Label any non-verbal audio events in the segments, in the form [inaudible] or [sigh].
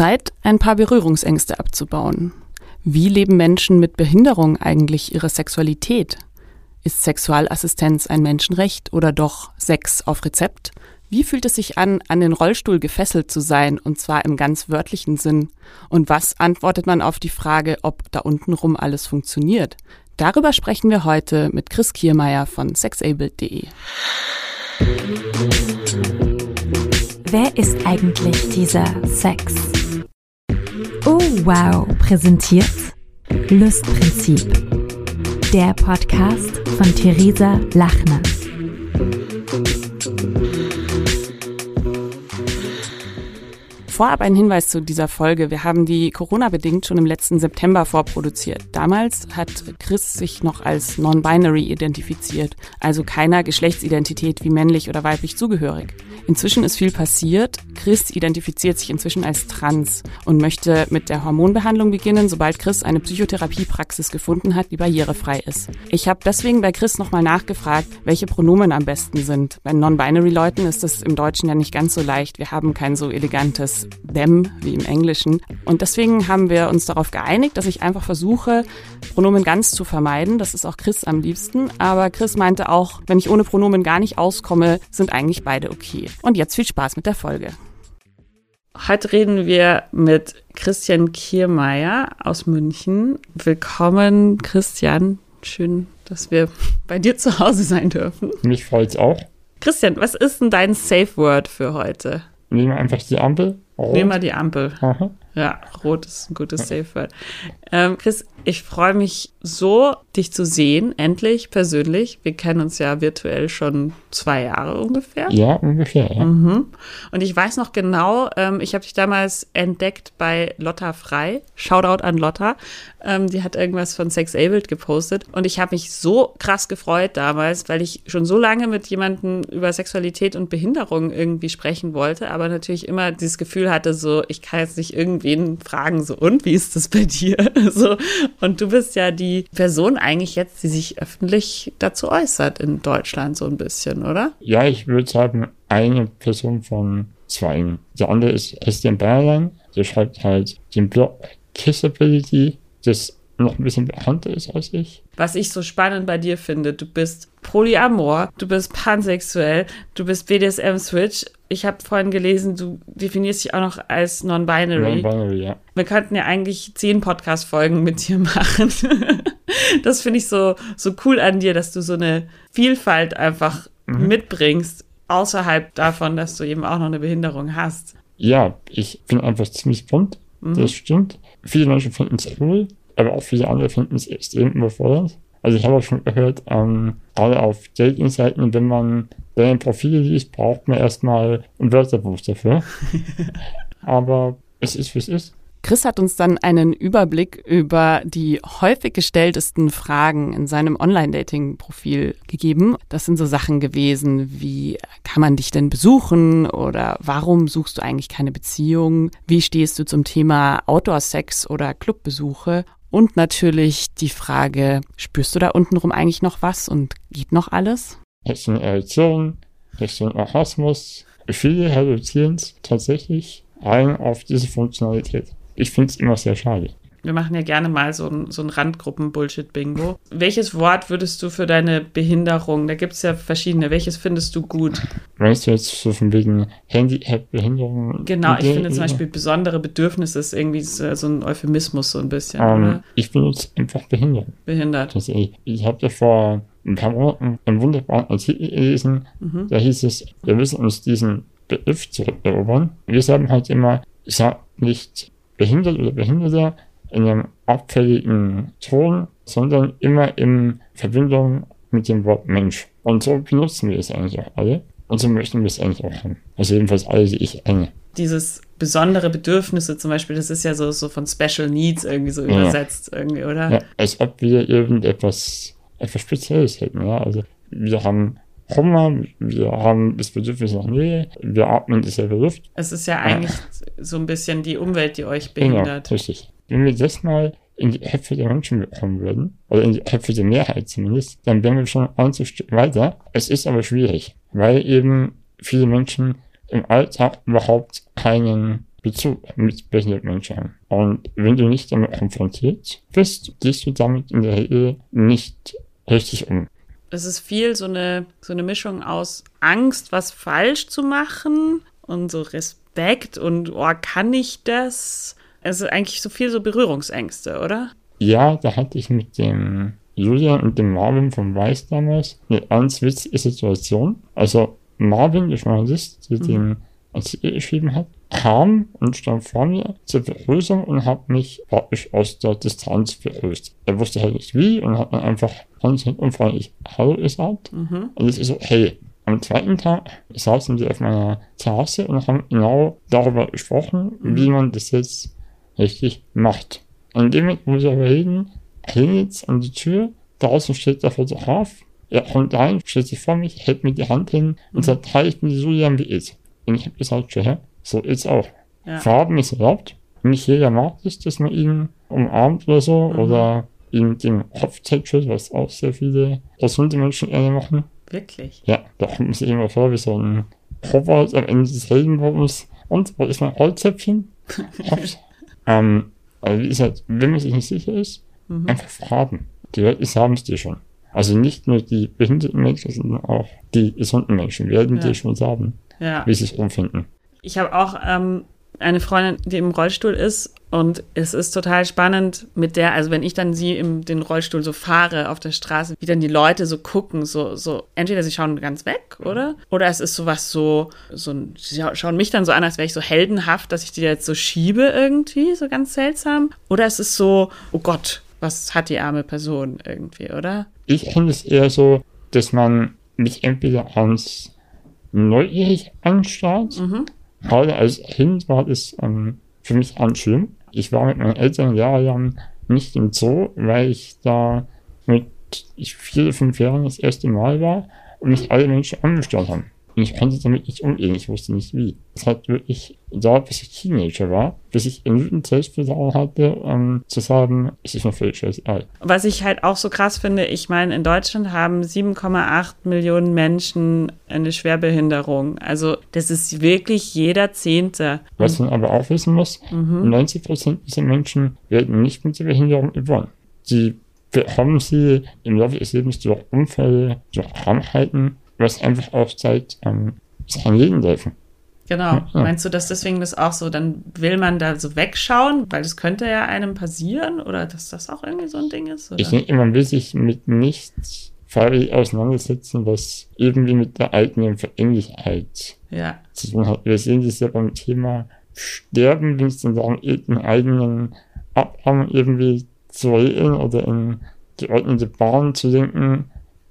Zeit, ein paar Berührungsängste abzubauen. Wie leben Menschen mit Behinderung eigentlich ihre Sexualität? Ist Sexualassistenz ein Menschenrecht oder doch Sex auf Rezept? Wie fühlt es sich an, an den Rollstuhl gefesselt zu sein, und zwar im ganz wörtlichen Sinn? Und was antwortet man auf die Frage, ob da untenrum alles funktioniert? Darüber sprechen wir heute mit Chris Kiermeier von sexabled.de. Wer ist eigentlich dieser Sex? Wow, präsentiert Lustprinzip. Der Podcast von Theresa Lachner. Vorab ein Hinweis zu dieser Folge. Wir haben die Corona-bedingt schon im letzten September vorproduziert. Damals hat Chris sich noch als non-binary identifiziert, also keiner Geschlechtsidentität wie männlich oder weiblich zugehörig. Inzwischen ist viel passiert. Chris identifiziert sich inzwischen als trans und möchte mit der Hormonbehandlung beginnen, sobald Chris eine Psychotherapiepraxis gefunden hat, die barrierefrei ist. Ich habe deswegen bei Chris nochmal nachgefragt, welche Pronomen am besten sind. Bei Non-Binary-Leuten ist das im Deutschen ja nicht ganz so leicht. Wir haben kein so elegantes them wie im Englischen. Und deswegen haben wir uns darauf geeinigt, dass ich einfach versuche, Pronomen ganz zu vermeiden. Das ist auch Chris am liebsten. Aber Chris meinte auch, wenn ich ohne Pronomen gar nicht auskomme, sind eigentlich beide okay. Und jetzt viel Spaß mit der Folge. Heute reden wir mit Christian Kiermeier aus München. Willkommen, Christian. Schön, dass wir bei dir zu Hause sein dürfen. Mich freut's auch. Christian, was ist denn dein Safe Word für heute? Nehmen wir einfach die Ampel. Rot. Nehmen wir die Ampel. Aha. Ja, rot ist ein gutes Safe Word. Ähm, Chris, ich freue mich so, dich zu sehen, endlich persönlich. Wir kennen uns ja virtuell schon zwei Jahre ungefähr. Ja, ungefähr. Ja. Mhm. Und ich weiß noch genau, ähm, ich habe dich damals entdeckt bei Lotta Frei. Shoutout an Lotta. Ähm, die hat irgendwas von Sexabled gepostet. Und ich habe mich so krass gefreut damals, weil ich schon so lange mit jemandem über Sexualität und Behinderung irgendwie sprechen wollte, aber natürlich immer dieses Gefühl hatte, so, ich kann jetzt nicht irgendwen fragen, so, und wie ist das bei dir? [laughs] so. Und du bist ja die Person eigentlich jetzt, die sich öffentlich dazu äußert in Deutschland so ein bisschen, oder? Ja, ich würde sagen, eine Person von zwei. Der andere ist Estienne Berlein, der schreibt halt den Blog Kissability, das noch ein bisschen bekannter ist als ich. Was ich so spannend bei dir finde, du bist polyamor, du bist pansexuell, du bist BDSM-Switch. Ich habe vorhin gelesen, du definierst dich auch noch als non-binary. Non-binary, ja. Wir könnten ja eigentlich zehn Podcast-Folgen mit dir [laughs] machen. das finde ich so, so cool an dir, dass du so eine Vielfalt einfach mhm. mitbringst, außerhalb davon, dass du eben auch noch eine Behinderung hast. Ja, ich bin einfach ziemlich bunt, mhm. das stimmt. Viele Menschen finden es cool aber auch viele andere finden es extrem überfordert. Also ich habe auch schon gehört, ähm, gerade auf Dating-Seiten, wenn man deine Profile liest, braucht man erstmal ein Wörterbuch dafür. [laughs] aber es ist, wie es ist. Chris hat uns dann einen Überblick über die häufig gestelltesten Fragen in seinem Online-Dating-Profil gegeben. Das sind so Sachen gewesen wie, kann man dich denn besuchen oder warum suchst du eigentlich keine Beziehung? Wie stehst du zum Thema Outdoor-Sex oder Clubbesuche? Und natürlich die Frage, spürst du da untenrum eigentlich noch was und geht noch alles? Richtung Erektion, Richtung Orgasmus. Viele reduzieren es tatsächlich rein auf diese Funktionalität. Ich finde es immer sehr schade. Wir machen ja gerne mal so ein, so ein Randgruppen-Bullshit-Bingo. Welches Wort würdest du für deine Behinderung, da gibt es ja verschiedene, welches findest du gut? Meinst du jetzt so von wegen Handicap-Behinderung? Genau, ich finde zum Beispiel besondere Bedürfnisse ist irgendwie so, so ein Euphemismus so ein bisschen, um, ähm, Ich benutze einfach behindert. Behindert. Das, ich ich habe da vor ein paar Monaten einen wunderbaren Artikel gelesen, mhm. da hieß es, wir müssen uns diesen Begriff zurückerobern. Wir sagen halt immer, sag nicht behindert oder Behinderter, in einem abfälligen Ton, sondern immer in Verbindung mit dem Wort Mensch. Und so benutzen wir es eigentlich auch alle. Und so möchten wir es eigentlich auch haben. Also jedenfalls alle, die ich kenne. Dieses besondere Bedürfnisse zum Beispiel, das ist ja so, so von Special Needs irgendwie so ja. übersetzt irgendwie, oder? Ja, als ob wir irgendetwas etwas Spezielles hätten, ja. Also wir haben Hunger, wir haben das Bedürfnis nach Nähe, wir atmen dieselbe Luft. Es ist ja eigentlich ja. so ein bisschen die Umwelt, die euch behindert. Genau, richtig. Wenn wir das mal in die Köpfe der Menschen bekommen würden, oder in die Köpfe der Mehrheit zumindest, dann wären wir schon ein Stück weiter. Es ist aber schwierig, weil eben viele Menschen im Alltag überhaupt keinen Bezug mit behinderten Menschen haben. Und wenn du nicht damit konfrontiert bist, gehst du damit in der Regel nicht richtig um. Es ist viel so eine, so eine Mischung aus Angst, was falsch zu machen und so Respekt und, oh, kann ich das? Es ist eigentlich so viel so Berührungsängste, oder? Ja, da hatte ich mit dem Julian und dem Marvin von Weiß damals eine ganz witzige Situation. Also Marvin, der Journalist, der mhm. den Artikel geschrieben hat, kam und stand vor mir zur Begrüßung und hat mich praktisch aus der Distanz begrüßt. Er wusste halt nicht wie und hat dann einfach ganz unfreundlich Hallo gesagt. Mhm. Und es ist so, hey, am zweiten Tag saßen wir auf meiner Terrasse und haben genau darüber gesprochen, mhm. wie man das jetzt richtig macht. An dem Moment, wo wir reden, klingelt an die Tür, draußen steht der Fotograf, er kommt rein, stellt sich vor mich, hält mir die Hand hin und mhm. sagt, hi, ich bin Julian, wie ist? Und ich habe gesagt, ja, so ist auch. Ja. Farben ist erlaubt. Nicht jeder mag es, dass man ihn umarmt oder so, mhm. oder ihm den Kopf tätschelt, was auch sehr viele gesunde Menschen gerne machen. Wirklich? Ja, da kommt man sich immer vor wie so ein Robot am Ende des Heldenwurms. Und, wo ist mein Holzäpfchen? [laughs] ähm, also wie gesagt, wenn man sich nicht sicher ist, mhm. einfach fragen. Die Leute haben es dir schon. Also nicht nur die behinderten Menschen, sondern auch die gesunden Menschen werden ja. dir schon sagen, ja. wie sie es umfinden. Ich habe auch ähm, eine Freundin, die im Rollstuhl ist und es ist total spannend mit der, also wenn ich dann sie im den Rollstuhl so fahre auf der Straße, wie dann die Leute so gucken, so, so, entweder sie schauen ganz weg, oder? Oder es ist sowas so, so, sie schauen mich dann so an, als wäre ich so heldenhaft, dass ich die jetzt so schiebe irgendwie, so ganz seltsam. Oder es ist so, oh Gott, was hat die arme Person irgendwie, oder? Ich finde es eher so, dass man mich entweder ans neugierig anstarrt, mhm. Gerade als Kind war es ähm, für mich ganz schlimm. Ich war mit meinen Eltern jahrelang nicht im Zoo, weil ich da mit vier, fünf Jahren das erste Mal war und mich alle Menschen angestarrt haben. Und ich konnte damit nicht umgehen, ich wusste nicht wie. Es hat wirklich dauert, bis ich Teenager war, bis ich genügend Selbstvertrauen hatte, um zu sagen, es ist mir völlig scheißegal. Was ich halt auch so krass finde, ich meine, in Deutschland haben 7,8 Millionen Menschen eine Schwerbehinderung. Also das ist wirklich jeder Zehnte. Was man aber auch wissen muss, mhm. 90 Prozent dieser Menschen werden nicht mit der Behinderung geboren. Sie bekommen sie im Laufe des Lebens durch Unfälle, durch Krankheiten was einfach auch zeigt, ähm, sein Leben helfen. Genau. Ja. Meinst du, dass deswegen das auch so, dann will man da so wegschauen, weil das könnte ja einem passieren oder dass das auch irgendwie so ein Ding ist? Oder? Ich denke, man will sich mit nichts freiwillig auseinandersetzen, was irgendwie mit der eigenen Veränglichkeit ja. zu tun hat. Wir sehen das ja beim Thema Sterben, wenn es dann darum geht, den eigenen Abhang irgendwie zu regeln oder in geordnete Bahn zu denken,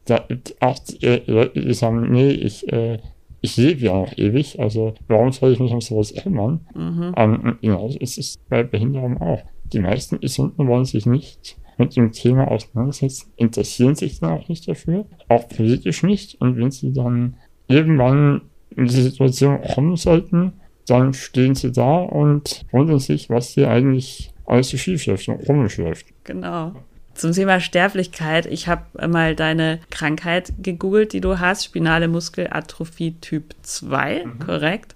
da die Leute, die sagen, nee, ich, äh, ich lebe ja noch ewig, also warum soll ich mich um sowas kümmern? Mhm. Ähm, genauso ist es bei Behinderung auch. Die meisten Gesunden wollen sich nicht mit dem Thema auseinandersetzen, interessieren sich dann auch nicht dafür, auch politisch nicht. Und wenn sie dann irgendwann in diese Situation kommen sollten, dann stehen sie da und wundern sich, was hier eigentlich alles so schief läuft und komisch läuft. Genau. Zum Thema Sterblichkeit, ich habe mal deine Krankheit gegoogelt, die du hast, spinale Muskelatrophie Typ 2, mhm. korrekt.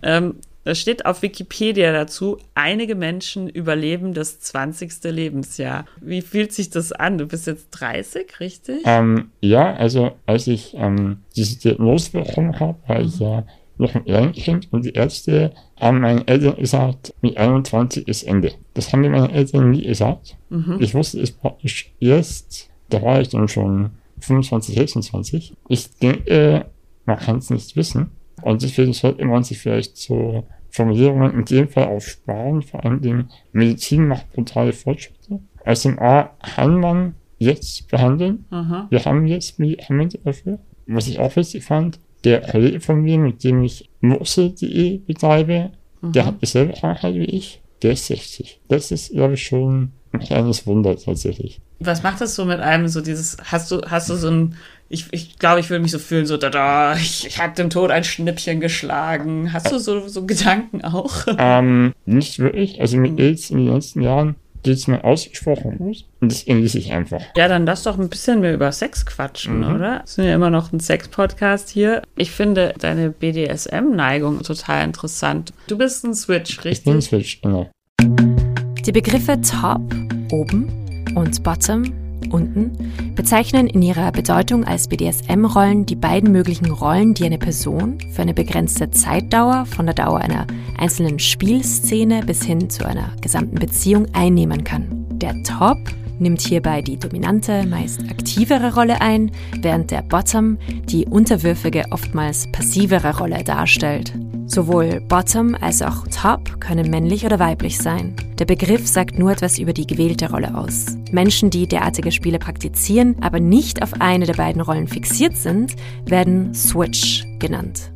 Ähm, es steht auf Wikipedia dazu, einige Menschen überleben das 20. Lebensjahr. Wie fühlt sich das an? Du bist jetzt 30, richtig? Ähm, ja, also als ich ähm, diese Diagnose bekommen habe, war ich ja noch ein Kleinkind und die Ärzte haben meinen Eltern gesagt, mit 21 ist Ende. Das haben mir meine Eltern nie gesagt. Mhm. Ich wusste es praktisch erst, da war ich dann schon 25, 26. Ich denke, man kann es nicht wissen. Und deswegen sollte man sich vielleicht so Formulierungen in dem Fall auch sparen. Vor allem Dingen, Medizin macht brutale Fortschritte. SMA kann man jetzt behandeln. Mhm. Wir haben jetzt Medikamente dafür. Was ich auch witzig fand, der Kollege von mir, mit dem ich Murse.de betreibe, mhm. der hat dieselbe Krankheit wie ich, der ist 60. Das ist, glaube ich, schon ein kleines Wunder tatsächlich. Was macht das so mit einem, so dieses, hast du, hast du so ein, ich, ich glaube, ich würde mich so fühlen, so, da, da, ich, ich habe dem Tod ein Schnippchen geschlagen. Hast du so, so Gedanken auch? Ähm, nicht wirklich. Also mit mhm. AIDS in den letzten Jahren geht's mir ausgesprochen gut und das genieße ich einfach. Ja, dann lass doch ein bisschen mehr über Sex quatschen, Mhm. oder? Wir sind ja immer noch ein Sex-Podcast hier. Ich finde deine BDSM-Neigung total interessant. Du bist ein Switch, Ich bin richtig? Switch, genau. Die Begriffe Top, oben und Bottom, unten, bezeichnen in ihrer Bedeutung als BDSM-Rollen die beiden möglichen Rollen, die eine Person für eine begrenzte Zeitdauer von der Dauer einer einzelnen Spielszene bis hin zu einer gesamten Beziehung einnehmen kann. Der Top nimmt hierbei die dominante, meist aktivere Rolle ein, während der Bottom die unterwürfige, oftmals passivere Rolle darstellt. Sowohl Bottom als auch Top können männlich oder weiblich sein. Der Begriff sagt nur etwas über die gewählte Rolle aus. Menschen, die derartige Spiele praktizieren, aber nicht auf eine der beiden Rollen fixiert sind, werden Switch genannt.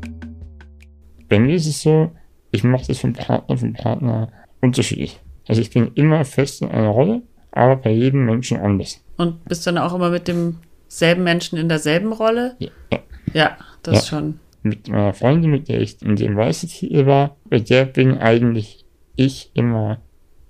Bei mir ist es so, ich mache das vom Partner vom Partner unterschiedlich. Also ich bin immer fest in einer Rolle, aber bei jedem Menschen anders. Und bist dann auch immer mit demselben Menschen in derselben Rolle? Ja, ja. Ja, das Ja. schon. Mit meiner Freundin, mit der ich in dem weißen Titel war, bei der bin eigentlich ich immer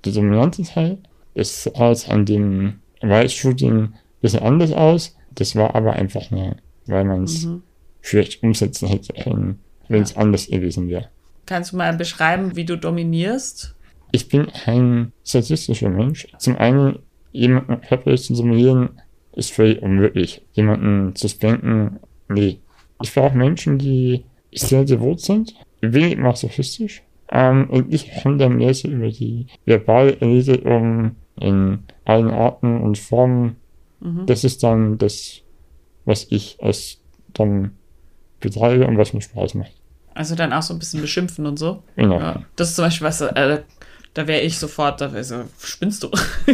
der dominante Teil. Das sah jetzt an dem Weiß-Shooting ein bisschen anders aus. Das war aber einfach nur, weil man es Mhm. schlecht umsetzen hätte können, wenn es anders gewesen wäre. Kannst du mal beschreiben, wie du dominierst? Ich bin ein statistischer Mensch. Zum einen, jemanden körperlich zu simulieren, ist völlig unmöglich. Jemanden zu spanken, nee. Ich brauche Menschen, die sehr devot sind, wenig masochistisch, ähm, und ich komme dann mehr so über die verbale Erniedrigung in allen Arten und Formen. Das ist dann das, was ich als dann betreibe und was mir Spaß macht. Also dann auch so ein bisschen beschimpfen und so? Genau. Ja. Das ist zum Beispiel was, äh, da wäre ich sofort, da wär so, spinnst du? [laughs]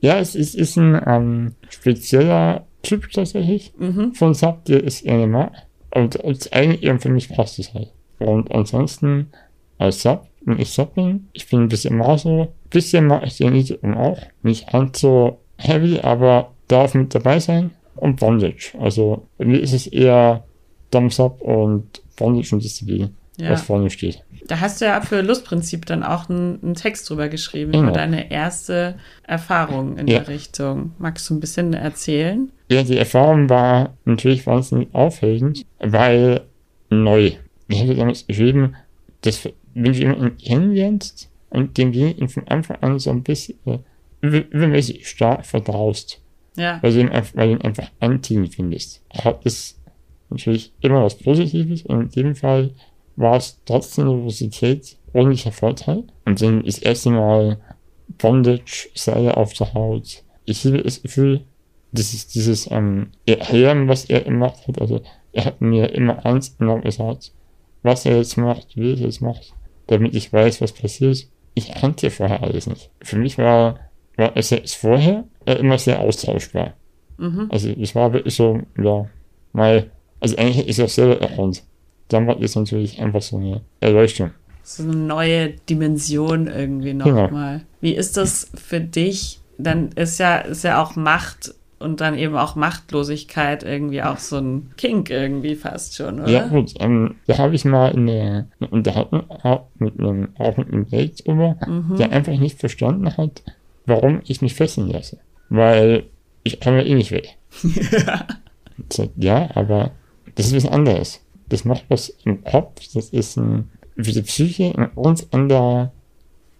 Ja, es ist, ist ein ähm, spezieller Typ tatsächlich mhm. von Sub, der ist gerne mag. Und als eigentlich für mich passt es halt. Und ansonsten als Sub, wenn ich Sub bin, ich bin ein bisschen Maso, bisschen mag ich den Niedrigen auch. Nicht ganz so heavy, aber darf mit dabei sein. Und Bondage. Also bei mir ist es eher Thumbs Up und Bondage und Disziplin, Ja. was vorne steht. Da hast du ja für Lustprinzip dann auch einen, einen Text drüber geschrieben, Genau. über deine erste Erfahrung in Ja. der Richtung. Magst du ein bisschen erzählen? Ja, die Erfahrung war natürlich wahnsinnig aufregend, weil neu. Ich hätte damals geschrieben, dass wenn du jemanden kennenlernst und demjenigen von Anfang an so ein bisschen äh, über- übermäßig stark vertraust, Ja. weil du ihn, einfach- weil du ihn einfach anziehend findest, hat es natürlich immer was Positives und in dem Fall war es trotzdem Nervosität ordentlicher Vorteil. Und dann das erste Mal Bondage, Seile auf der Haut. Ich habe das Gefühl, das ist dieses ähm, Erklären, was er gemacht hat. Also er hat mir immer eins genau gesagt, was er jetzt macht, wie er es macht, damit ich weiß, was passiert. Ich kannte vorher alles nicht. Für mich war, war es jetzt vorher äh, immer sehr austauschbar. Mhm. Also es war wirklich so, ja, mal, also eigentlich hätte ich es auch selber erkannt. Dann war das natürlich einfach so eine Erleuchtung. So eine neue Dimension irgendwie Genau. nochmal. Wie ist das für dich? Dann ist ja, ist ja auch Macht und dann eben auch Machtlosigkeit irgendwie auch so ein Kink irgendwie fast schon, oder? Ja gut, ähm, da habe ich mal eine, Unterhaltung gehabt mit einem, auch mit einem Date drüber, der einfach nicht verstanden hat, warum ich mich fesseln lasse. Weil ich komme eh nicht weg. [laughs] Ich sag, ja, aber das ist was anderes. Das macht was im Kopf, das ist ein, für die Psyche ein ganz anderer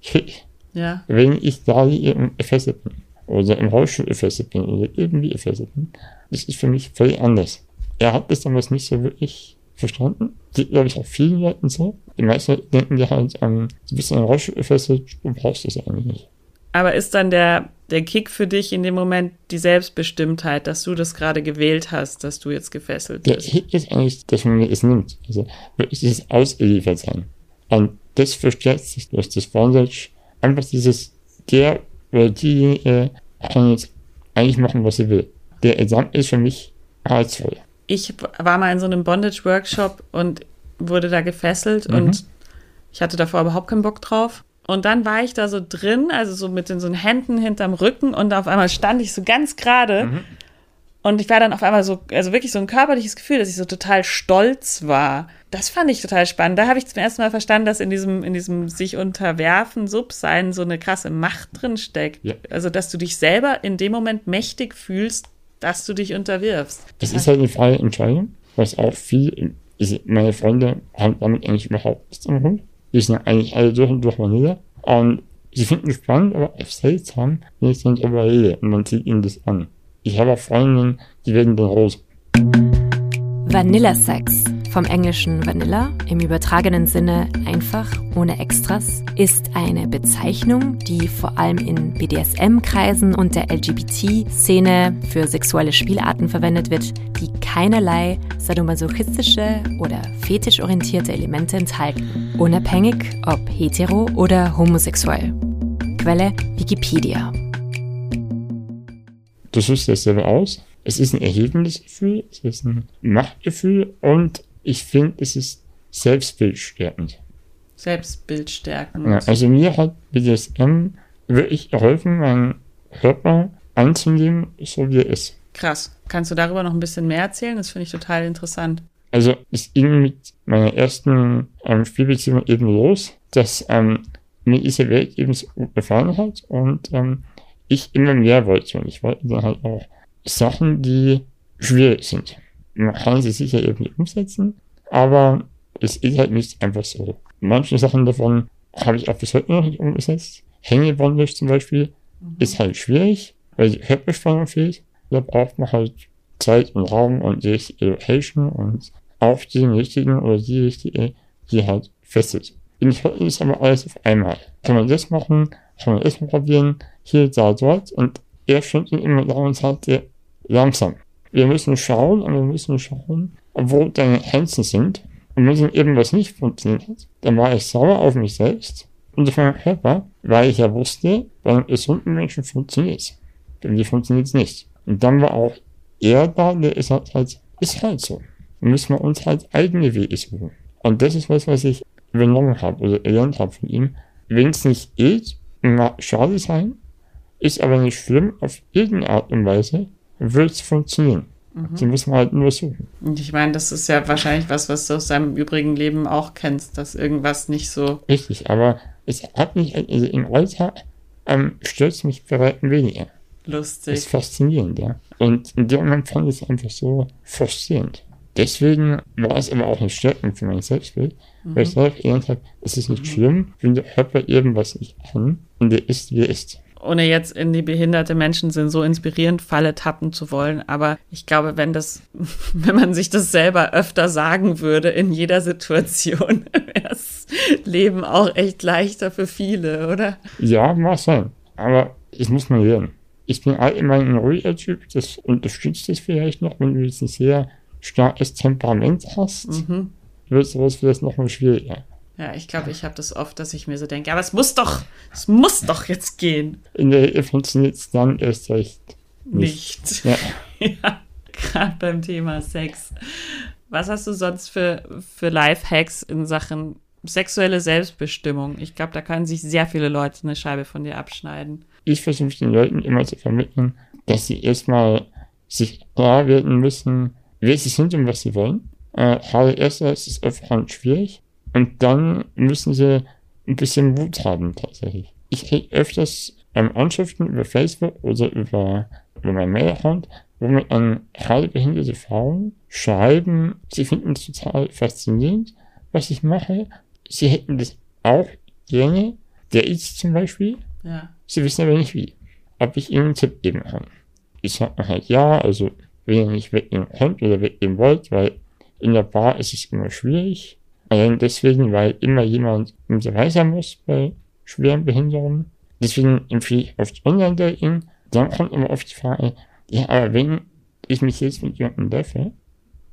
Kick. ja. wenn ich da gefesselt bin oder im Rollstuhl gefesselt bin oder irgendwie gefesselt bin, das ist für mich völlig anders. Er hat das damals nicht so wirklich verstanden. Geht, glaube ich, auch vielen Leuten so. Die meisten denken ja halt, ähm, du bist in einem Rollstuhl gefesselt, du brauchst das eigentlich nicht. Aber ist dann der, der Kick für dich in dem Moment die Selbstbestimmtheit, dass du das gerade gewählt hast, dass du jetzt gefesselt Der bist? Hit ist eigentlich, dass man es nimmt. Also wirklich dieses Ausgeliefert-Sein. Und das verstärkt sich durch das Bondage. Einfach dieses, der oder diejenige kann jetzt eigentlich machen, was sie will. Der Examen ist für mich reizvoll. Ich war mal in so einem Bondage-Workshop und wurde da gefesselt Mhm. und ich hatte davor überhaupt keinen Bock drauf. Und dann war ich da so drin, also so mit den so Händen hinterm Rücken und auf einmal stand ich so ganz gerade Mhm. Und ich war dann auf einmal so, also wirklich so ein körperliches Gefühl, dass ich so total stolz war. Das fand ich total spannend. Da habe ich zum ersten Mal verstanden, dass in diesem, in diesem sich unterwerfen, Subsein so eine krasse Macht drin steckt. Ja. Also, dass du dich selber in dem Moment mächtig fühlst, dass du dich unterwirfst. Das ist halt eine freie Entscheidung, was auch viel, meine Freunde haben damit eigentlich überhaupt nichts am Hut. Die sind eigentlich alle durch und durch Vanille. Und sie finden es spannend, aber auch seltsam, wenn ich dann darüber rede und man sieht ihnen das an. Ich habe Freundinnen, die werden dann rot. Vanilla-Sex, vom englischen Vanilla im übertragenen Sinne einfach, ohne Extras, ist eine Bezeichnung, die vor allem in BDSM-Kreisen und der LGBT-Szene für sexuelle Spielarten verwendet wird, die keinerlei sadomasochistische oder fetischorientierte Elemente enthalten, unabhängig ob hetero oder homosexuell. Quelle Wikipedia. Du suchst dasselbe aus. Es ist ein erhebendes Gefühl, es ist ein Machtgefühl und ich finde, es ist selbstbildstärkend. Selbstbildstärkend. Ja, also mir hat BDSM wirklich geholfen, meinen Körper anzunehmen, so wie er ist. Krass. Kannst du darüber noch ein bisschen mehr erzählen? Das finde ich total interessant. Also es ging mit meiner ersten ähm, Spielbeziehung eben los, dass ähm, mir diese Welt eben so gut gefallen hat und ähm, ich immer mehr wollte. Und ich wollte dann halt auch Sachen, die schwierig sind. Man kann sie sicher irgendwie umsetzen, aber es ist halt nicht einfach so. Manche Sachen davon habe ich auch bis heute noch nicht umgesetzt. Hängebondage zum Beispiel mhm. ist halt schwierig, weil die Körperspannung fehlt. Da braucht man halt Zeit und Raum und die Location und auch den richtigen oder die richtige, die halt fesselt. Schotland ist aber alles auf einmal. Kann man das machen, kann man das probieren, hier, da, dort und er findet immer da und sagt, langsam. Wir müssen schauen und wir müssen schauen, wo deine Grenzen sind. Und wenn irgendwas nicht funktioniert, dann war ich sauer auf mich selbst und auf meinen Körper, weil ich ja wusste, bei einem gesunden Menschen funktioniert es. Bei mir funktioniert es nicht. Und dann war auch er da, der ist halt, halt, ist halt so. Dann müssen wir uns halt eigene Wege suchen. Und das ist was, was ich übernommen habe oder gelernt habe von ihm. Wenn es nicht geht, mag schade sein, ist aber nicht schlimm, auf irgendeine Art und Weise, wird es funktionieren. Mhm. Sie müssen halt nur suchen. Und ich meine, das ist ja wahrscheinlich was, was du aus deinem übrigen Leben auch kennst, dass irgendwas nicht so. Richtig, aber es hat mich, also im Alltag ähm, stört mich bei weitem weniger. Lustig. Das ist faszinierend, ja. Und in dem Moment fand ich es einfach so frustrierend. Deswegen war es aber auch eine Stärkung für mein Selbstbild, mhm. weil ich dadurch gelernt habe, es ist nicht mhm. schlimm, wenn der Körper irgendwas nicht kann und der ist, wie er ist ohne jetzt in die behinderte Menschen sind so inspirierend Falle tappen zu wollen. Aber ich glaube, wenn das, [laughs] wenn man sich das selber öfter sagen würde in jeder Situation, [laughs] wäre das Leben auch echt leichter für viele, oder? Ja, mag sein. Aber ich muss mal lernen. Ich bin allgemein ein ruhiger Typ, das unterstützt es vielleicht noch, wenn du jetzt ein sehr starkes Temperament hast, mhm. wird sowas vielleicht noch mal schwieriger. Ja, ich glaube, ich habe das oft, dass ich mir so denke, aber es muss doch, es muss doch jetzt gehen. In der Ehe funktioniert es dann erst recht nicht. nicht. Ja, [laughs] ja gerade beim Thema Sex. Was hast du sonst für, für Life-Hacks in Sachen sexuelle Selbstbestimmung? Ich glaube, da können sich sehr viele Leute eine Scheibe von dir abschneiden. Ich versuche den Leuten immer zu vermitteln, dass sie erstmal sich klar werden müssen, wer sie sind und was sie wollen. Äh, gerade erst ist es öfter schwierig und dann müssen sie ein bisschen Mut haben, tatsächlich. Ich kriege öfters ähm, Anschriften über Facebook oder über, über mein Mail-Account, wo mir an gerade behinderte Frauen schreiben, sie finden es total faszinierend, was ich mache. Sie hätten das auch gerne, der ist zum Beispiel. Ja. Sie wissen aber nicht wie. Ob ich ihnen einen Tipp geben kann. Ich sage halt ja, also wenn ihr nicht weggehen könnt oder weggehen wollt, weil in der Bar ist es immer schwierig. Allein deswegen, weil immer jemand dabei sein muss bei schweren Behinderungen. Deswegen empfehle ich oft Online-Dating. Dann kommt immer oft die Frage, ja, aber wenn ich mich jetzt mit jemandem treffe,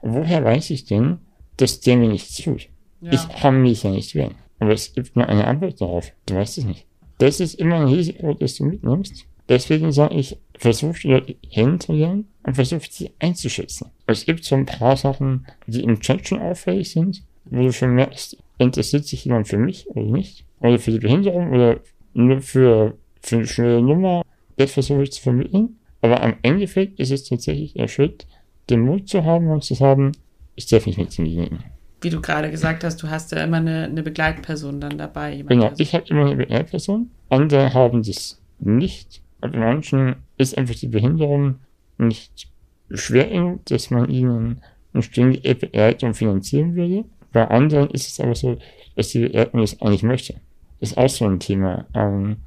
woher weiß ich denn, dass der mir nichts tut? Ja. Ich kann mich ja nicht wehren. Aber es gibt nur eine Antwort darauf. Du weißt es nicht. Das ist immer ein Risiko, das du mitnimmst. Deswegen sage ich, versuch die Leute und versuch sie einzuschätzen. Es gibt so ein paar Sachen, die im Chat schon auffällig sind, wo du schon merkst, interessiert sich jemand für mich oder nicht? Oder für die Behinderung oder nur für, für eine schnelle Nummer? Das versuche ich zu vermitteln. Aber am Endeffekt ist es tatsächlich der Schritt, den Mut zu haben und zu sagen, ich darf nicht mit demjenigen. Wie du gerade gesagt hast, du hast ja immer eine, eine Begleitperson dann dabei. Genau, ich habe immer eine Begleitperson. Andere haben das nicht. Bei manchen ist einfach die Behinderung nicht schwer genug, dass man ihnen eine ständige Begleitung finanzieren würde. Bei anderen ist es aber so, dass die Begleitung das eigentlich möchte. Das ist auch so ein Thema. Ähm,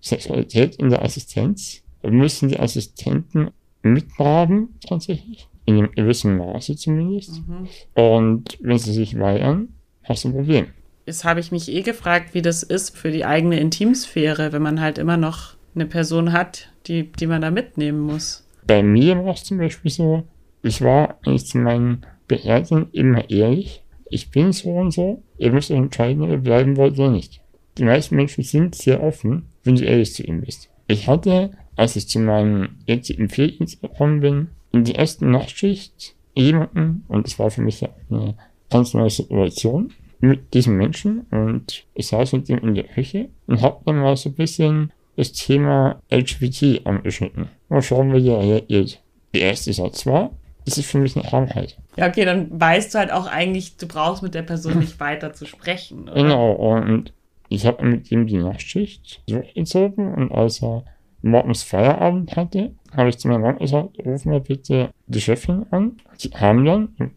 Sexualität in der Assistenz müssen die Assistenten mittragen, tatsächlich. In einem gewissen Maße zumindest. Mhm. Und wenn sie sich weigern, hast du ein Problem. Jetzt habe ich mich eh gefragt, wie das ist für die eigene Intimsphäre, wenn man halt immer noch eine Person hat, die, die man da mitnehmen muss. Bei mir war es zum Beispiel so, ich war eigentlich zu meinen Beerdigungen immer ehrlich. Ich bin so und so, ihr müsst entscheiden, ob ihr bleiben wollt oder nicht. Die meisten Menschen sind sehr offen, wenn du ehrlich zu ihnen bist. Ich hatte, als ich zu meinem jetzigen Pflegedienst gekommen bin, in die erste Nachtschicht jemanden, und das war für mich eine ganz neue Situation, mit diesem Menschen und ich saß mit ihm in der Küche und hab dann mal so ein bisschen das Thema LGBT angeschnitten. Mal schauen, wie der reagiert. Der erste Satz war, das ist für mich eine Krankheit. Ja, okay, dann weißt du halt auch eigentlich, du brauchst mit der Person nicht weiter zu sprechen. Oder? Genau, und ich habe mit ihm die Nachtschicht durchgezogen und als er morgens Feierabend hatte, habe ich zu meinem Mann gesagt, ruf mal bitte die Chefin an. Sie haben dann, und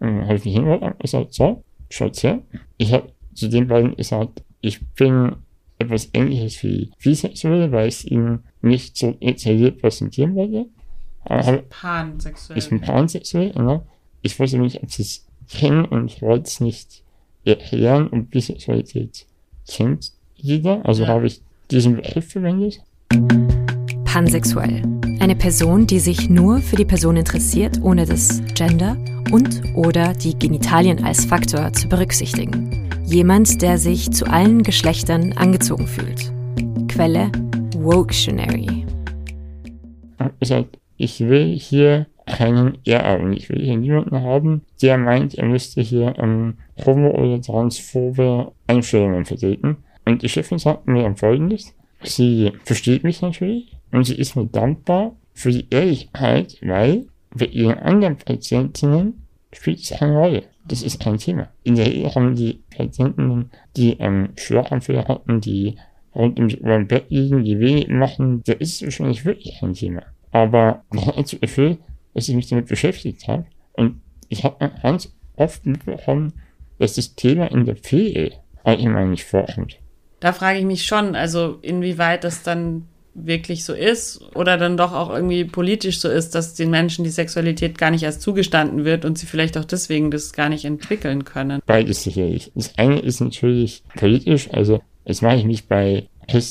dann habe ich mich hingehört und gesagt, so, schaut her. Ich habe zu den beiden gesagt, ich bin etwas ähnliches wie bisexuell, weil ich ihn nicht so detailliert präsentieren wollte. Aber pansexuell. Ich bin pansexuell, genau. Ich wusste nicht, ob sie es kennen und ich wollte es nicht erklären und Bisexualität kennt jeder. Also ja. habe ich diesen Begriff verwendet. Pansexuell. Eine Person, die sich nur für die Person interessiert, ohne das Gender und oder die Genitalien als Faktor zu berücksichtigen. Jemand, der sich zu allen Geschlechtern angezogen fühlt. Quelle Woktionary. Ich will hier keinen Ehraugen. Ich will hier niemanden haben, der meint, er müsste hier ähm, homo- oder transphobe Einstellungen vertreten. Und die Chefin sagt mir dann folgendes. Sie versteht mich natürlich und sie ist mir dankbar für die Ehrlichkeit, weil bei ihren anderen Patientinnen spielt es keine Rolle. Das ist kein Thema. In der Regel haben die Patienten, die ähm, Schlaganfälle hatten, die rund um das Bett liegen, die wenig machen, da ist wahrscheinlich wirklich kein Thema. Aber man hat das Gefühl, dass ich mich damit beschäftigt habe. Und ich habe ganz oft mitbekommen, dass das Thema in der Pflege allgemein nicht vorkommt. Da frage ich mich schon, also inwieweit das dann wirklich so ist oder dann doch auch irgendwie politisch so ist, dass den Menschen die Sexualität gar nicht erst zugestanden wird und sie vielleicht auch deswegen das gar nicht entwickeln können. Beides sicherlich. Das eine ist natürlich politisch, also das mache ich nicht bei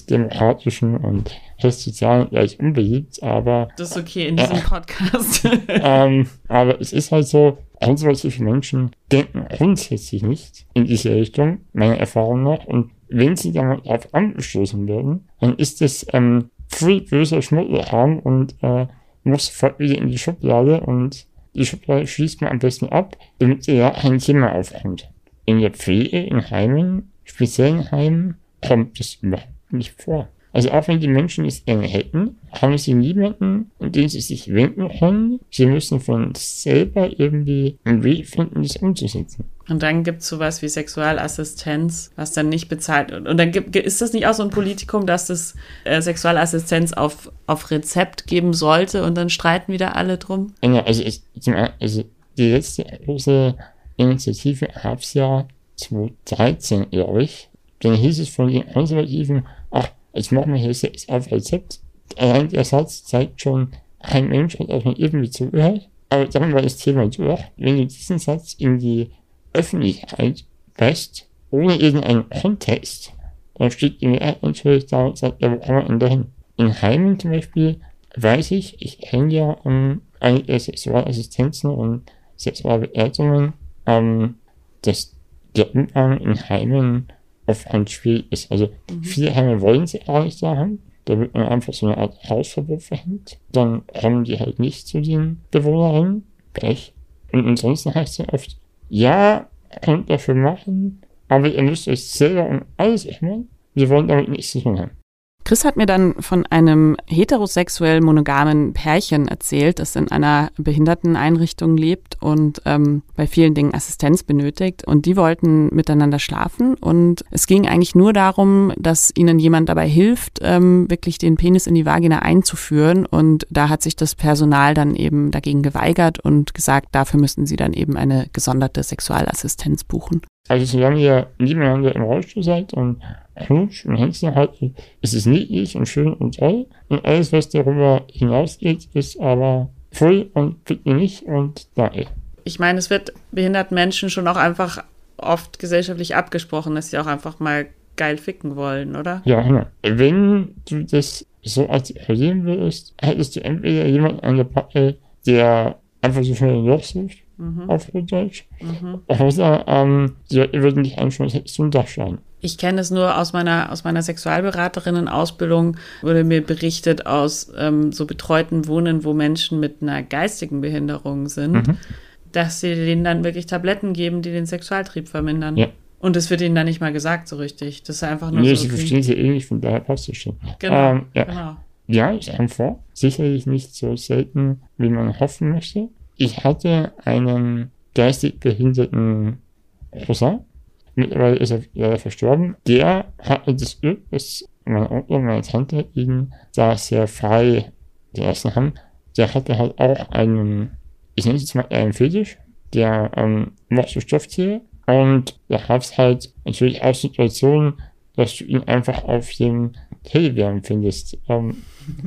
demokratischen und sozialen gleich unbeliebt, aber. Das ist okay in diesem äh, Podcast. [laughs] [laughs] ähm, aber es ist halt so, konservative Menschen denken grundsätzlich nicht in diese Richtung, meiner Erfahrung nach. Und wenn sie dann darauf angestoßen werden, dann ist es ähm, viel böser Schmuttelhahn und äh, muss sofort wieder in die Schublade und die Schublade schließt man am besten ab, damit ja kein Thema aufkommt. In der Pflege, in Heimen, speziellen Heimen, kommt es überhaupt nicht vor. Also auch wenn die Menschen es gerne hätten, haben sie niemanden, an den sie sich wenden können. Sie müssen von selber irgendwie einen Weg finden, das umzusetzen. Und dann gibt es sowas wie Sexualassistenz, was dann nicht bezahlt wird. Und dann gibt, ist das nicht auch so ein Politikum, dass es äh, Sexualassistenz auf, auf Rezept geben sollte und dann streiten wieder alle drum? Ja, also, ich, also die letzte große Initiative gab es ja 2013, glaube ich. Dann hieß es von den Konservativen, jetzt machen wir hier Sex auf Rezept. Allein der Satz zeigt schon, kein Mensch hat auch noch irgendwie zugehört. Aber dann war das Thema durch. Wenn du diesen Satz in die Öffentlichkeit presst, ohne irgendeinen Kontext, dann steht die Mehrheit natürlich da und sagt, ja, wo kann man denn dahin? In Heimen zum Beispiel weiß ich, ich kenne ja um, einige Sexualassistenzen und Sexualbeerdigungen, ähm, dass der Umgang in Heimen auf ein Spiel ist. Also mhm. viele Heime wollen sie gar nicht da haben. Da wird man einfach so eine Art Hausverbot verhängt. Dann kommen die halt nicht zu den Bewohnerinnen. Pech. Und ansonsten heißt es oft, ja, könnt dafür machen, aber ihr müsst euch selber um alles kümmern. Wir wollen damit nichts zu tun haben. Chris hat mir dann von einem heterosexuell monogamen Pärchen erzählt, das in einer Behinderteneinrichtung lebt und ähm, bei vielen Dingen Assistenz benötigt. Und die wollten miteinander schlafen. Und es ging eigentlich nur darum, dass ihnen jemand dabei hilft, ähm, wirklich den Penis in die Vagina einzuführen. Und da hat sich das Personal dann eben dagegen geweigert und gesagt, dafür müssen sie dann eben eine gesonderte Sexualassistenz buchen. Also solange ihr nebeneinander im Rollstuhl seid und Knutsch und Händchen halt, ist es niedlich und schön und toll. Und alles, was darüber hinausgeht, ist aber voll und bitte nicht und danke. Ich meine, es wird behinderten Menschen schon auch einfach oft gesellschaftlich abgesprochen, dass sie auch einfach mal geil ficken wollen, oder? Ja, genau. Wenn du das so erleben würdest, hättest du entweder jemanden an der Backe, der einfach so schnell sucht, mhm. auf Deutsch, mhm. oder ähm, die Leute würden dich anschauen, als hättest du ein Dachschaden. Ich kenne es nur aus meiner, aus meiner Sexualberaterinnen-Ausbildung, wurde mir berichtet aus ähm, so betreuten Wohnen, wo Menschen mit einer geistigen Behinderung sind, mhm. dass sie denen dann wirklich Tabletten geben, die den Sexualtrieb vermindern. Ja. Und das wird ihnen dann nicht mal gesagt so richtig. Das ist einfach nur nee, so. sie verstehen sie eh nicht, von daher passt es schon. Genau, ähm, ja. genau. Ja, ich vor. Sicherlich nicht so selten, wie man hoffen möchte. Ich hatte einen geistig behinderten Cousin, mittlerweile ist er leider verstorben, der hatte das Glück, dass mein Onkel und meine Tante ihn da sehr frei gelassen haben. Der hatte halt auch einen, ich nenne es jetzt mal einen Fetisch, der ähm, mochte Stofftiere und da gab es halt natürlich auch Situationen, dass du ihn einfach auf dem Teddybären findest. Ähm,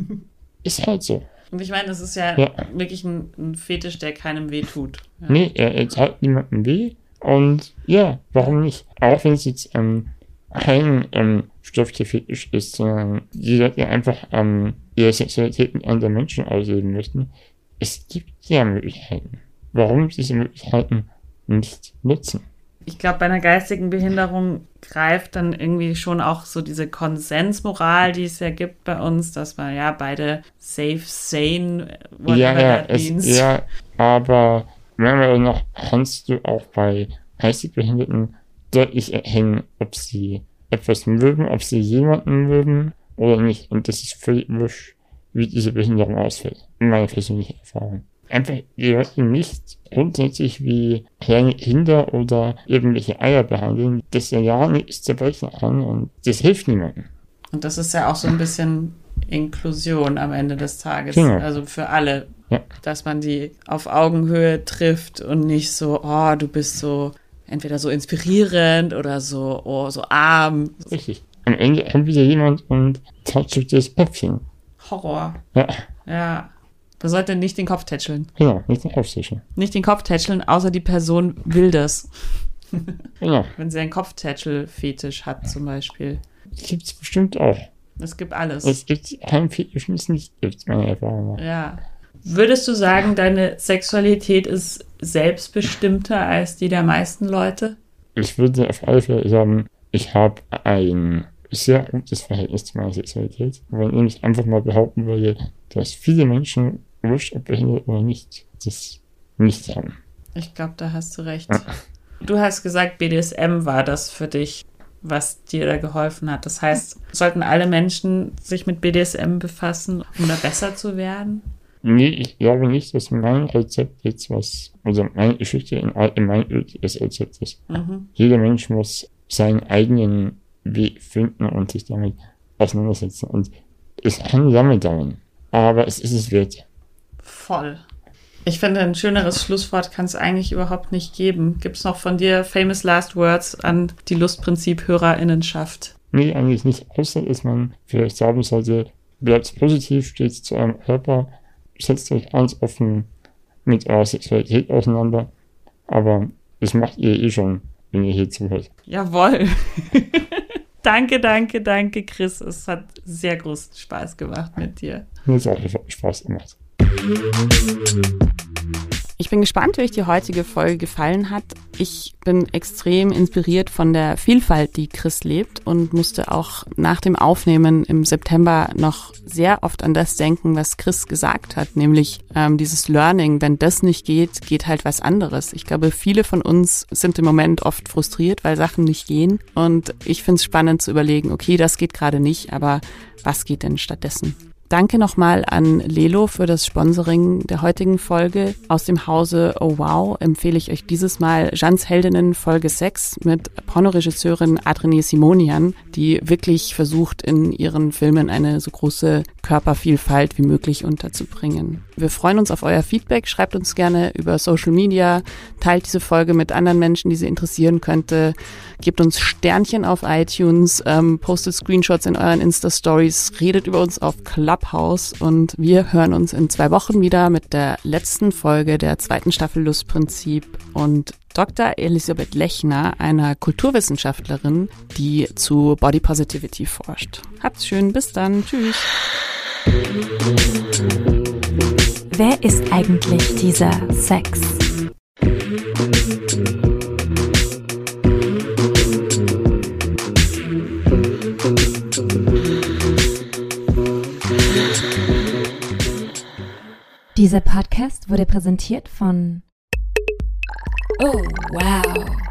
[laughs] ist halt so. Und ich meine, das ist ja, ja. wirklich ein, ein, Fetisch, der keinem weh tut. Ja. Nee, er, er tat niemandem weh. Und ja, warum nicht? Auch wenn es jetzt ähm, kein ähm, Stofftierfetisch ist, sondern die Leute einfach ähm, ihre Sexualität mit anderen Menschen ausleben möchten. Es gibt ja Möglichkeiten. Warum diese Möglichkeiten nicht nutzen? Ich glaube, bei einer geistigen Behinderung greift dann irgendwie schon auch so diese Konsensmoral, die es ja gibt bei uns, dass man ja beide safe, sane, whatever ja, ja. Es, ja, aber Meiner noch kannst du auch bei geistig Behinderten deutlich erkennen, ob sie etwas mögen, ob sie jemanden mögen oder nicht. Und das ist völlig wurscht, wie diese Behinderung ausfällt. In meiner persönlichen Erfahrung. Einfach die Leute nicht grundsätzlich wie kleine Kinder oder irgendwelche Eier behandeln. Das ja nichts zerbrechen kann und das hilft niemandem. Und das ist ja auch so ein bisschen Inklusion am Ende des Tages. Genau. Also für alle ja. Dass man die auf Augenhöhe trifft und nicht so, oh, du bist so entweder so inspirierend oder so, oh, so arm. Richtig. Am Ende kommt wieder jemand und tätschelt das Köpfchen. Horror. Ja. Ja. Man sollte nicht den Kopf tätscheln. Genau, nicht den Kopf tätscheln. Nicht den Kopf tätscheln, außer die Person will das. Genau. [laughs] Wenn sie einen Kopftätschel-Fetisch hat, zum Beispiel. Gibt's bestimmt auch. Es gibt alles. Es gibt keinen Fetisch, es nicht gibt, meine Erfahrung. Ja. Würdest du sagen, deine Sexualität ist selbstbestimmter als die der meisten Leute? Ich würde auf alle Fälle sagen, ich habe ein sehr gutes Verhältnis zu meiner Sexualität. Wenn ich einfach mal behaupten würde, dass viele Menschen, wurscht ob behindert oder nicht, das nicht haben. Ich glaube, da hast du recht. Ja. Du hast gesagt, BDSM war das für dich, was dir da geholfen hat. Das heißt, sollten alle Menschen sich mit BDSM befassen, um da besser zu werden? Nee, ich glaube nicht, dass mein Rezept jetzt was, also meine Geschichte in allgemein das Rezept ist. Mhm. Jeder Mensch muss seinen eigenen Weg finden und sich damit auseinandersetzen. Und es kann lange dauern, aber es ist es wert. Voll. Ich finde, ein schöneres Schlusswort kann es eigentlich überhaupt nicht geben. Gibt es noch von dir famous last words an die Lustprinzip-HörerInnenschaft? Nee, eigentlich nicht, außer dass man vielleicht sagen sollte, bleibt positiv, steht zu eurem Körper, setzt euch ganz offen mit eurer Sexualität auseinander. Aber das macht ihr eh schon, wenn ihr hier zuhört. Jawohl. [laughs] danke, danke, danke, Chris. Es hat sehr großen Spaß gemacht mit dir. Mir hat auch Spaß gemacht. Ich bin gespannt, wie euch die heutige Folge gefallen hat. Ich bin extrem inspiriert von der Vielfalt, die Chris lebt und musste auch nach dem Aufnehmen im September noch sehr oft an das denken, was Chris gesagt hat, nämlich ähm, dieses Learning, wenn das nicht geht, geht halt was anderes. Ich glaube, viele von uns sind im Moment oft frustriert, weil Sachen nicht gehen und ich finde es spannend zu überlegen, okay, das geht gerade nicht, aber was geht denn stattdessen? Danke nochmal an Lelo für das Sponsoring der heutigen Folge. Aus dem Hause Oh Wow empfehle ich euch dieses Mal Jans Heldinnen Folge 6 mit Pornoregisseurin Adrene Simonian, die wirklich versucht, in ihren Filmen eine so große Körpervielfalt wie möglich unterzubringen. Wir freuen uns auf euer Feedback. Schreibt uns gerne über Social Media, teilt diese Folge mit anderen Menschen, die sie interessieren könnte. Gebt uns Sternchen auf iTunes, ähm, postet Screenshots in euren Insta-Stories, redet über uns auf Club Clubhouse und wir hören uns in zwei Wochen wieder mit der letzten Folge der zweiten Staffel Lustprinzip und Dr. Elisabeth Lechner, einer Kulturwissenschaftlerin, die zu Body Positivity forscht. Habt's schön, bis dann, tschüss. Wer ist eigentlich dieser Sex? Dieser Podcast wurde präsentiert von Oh, wow.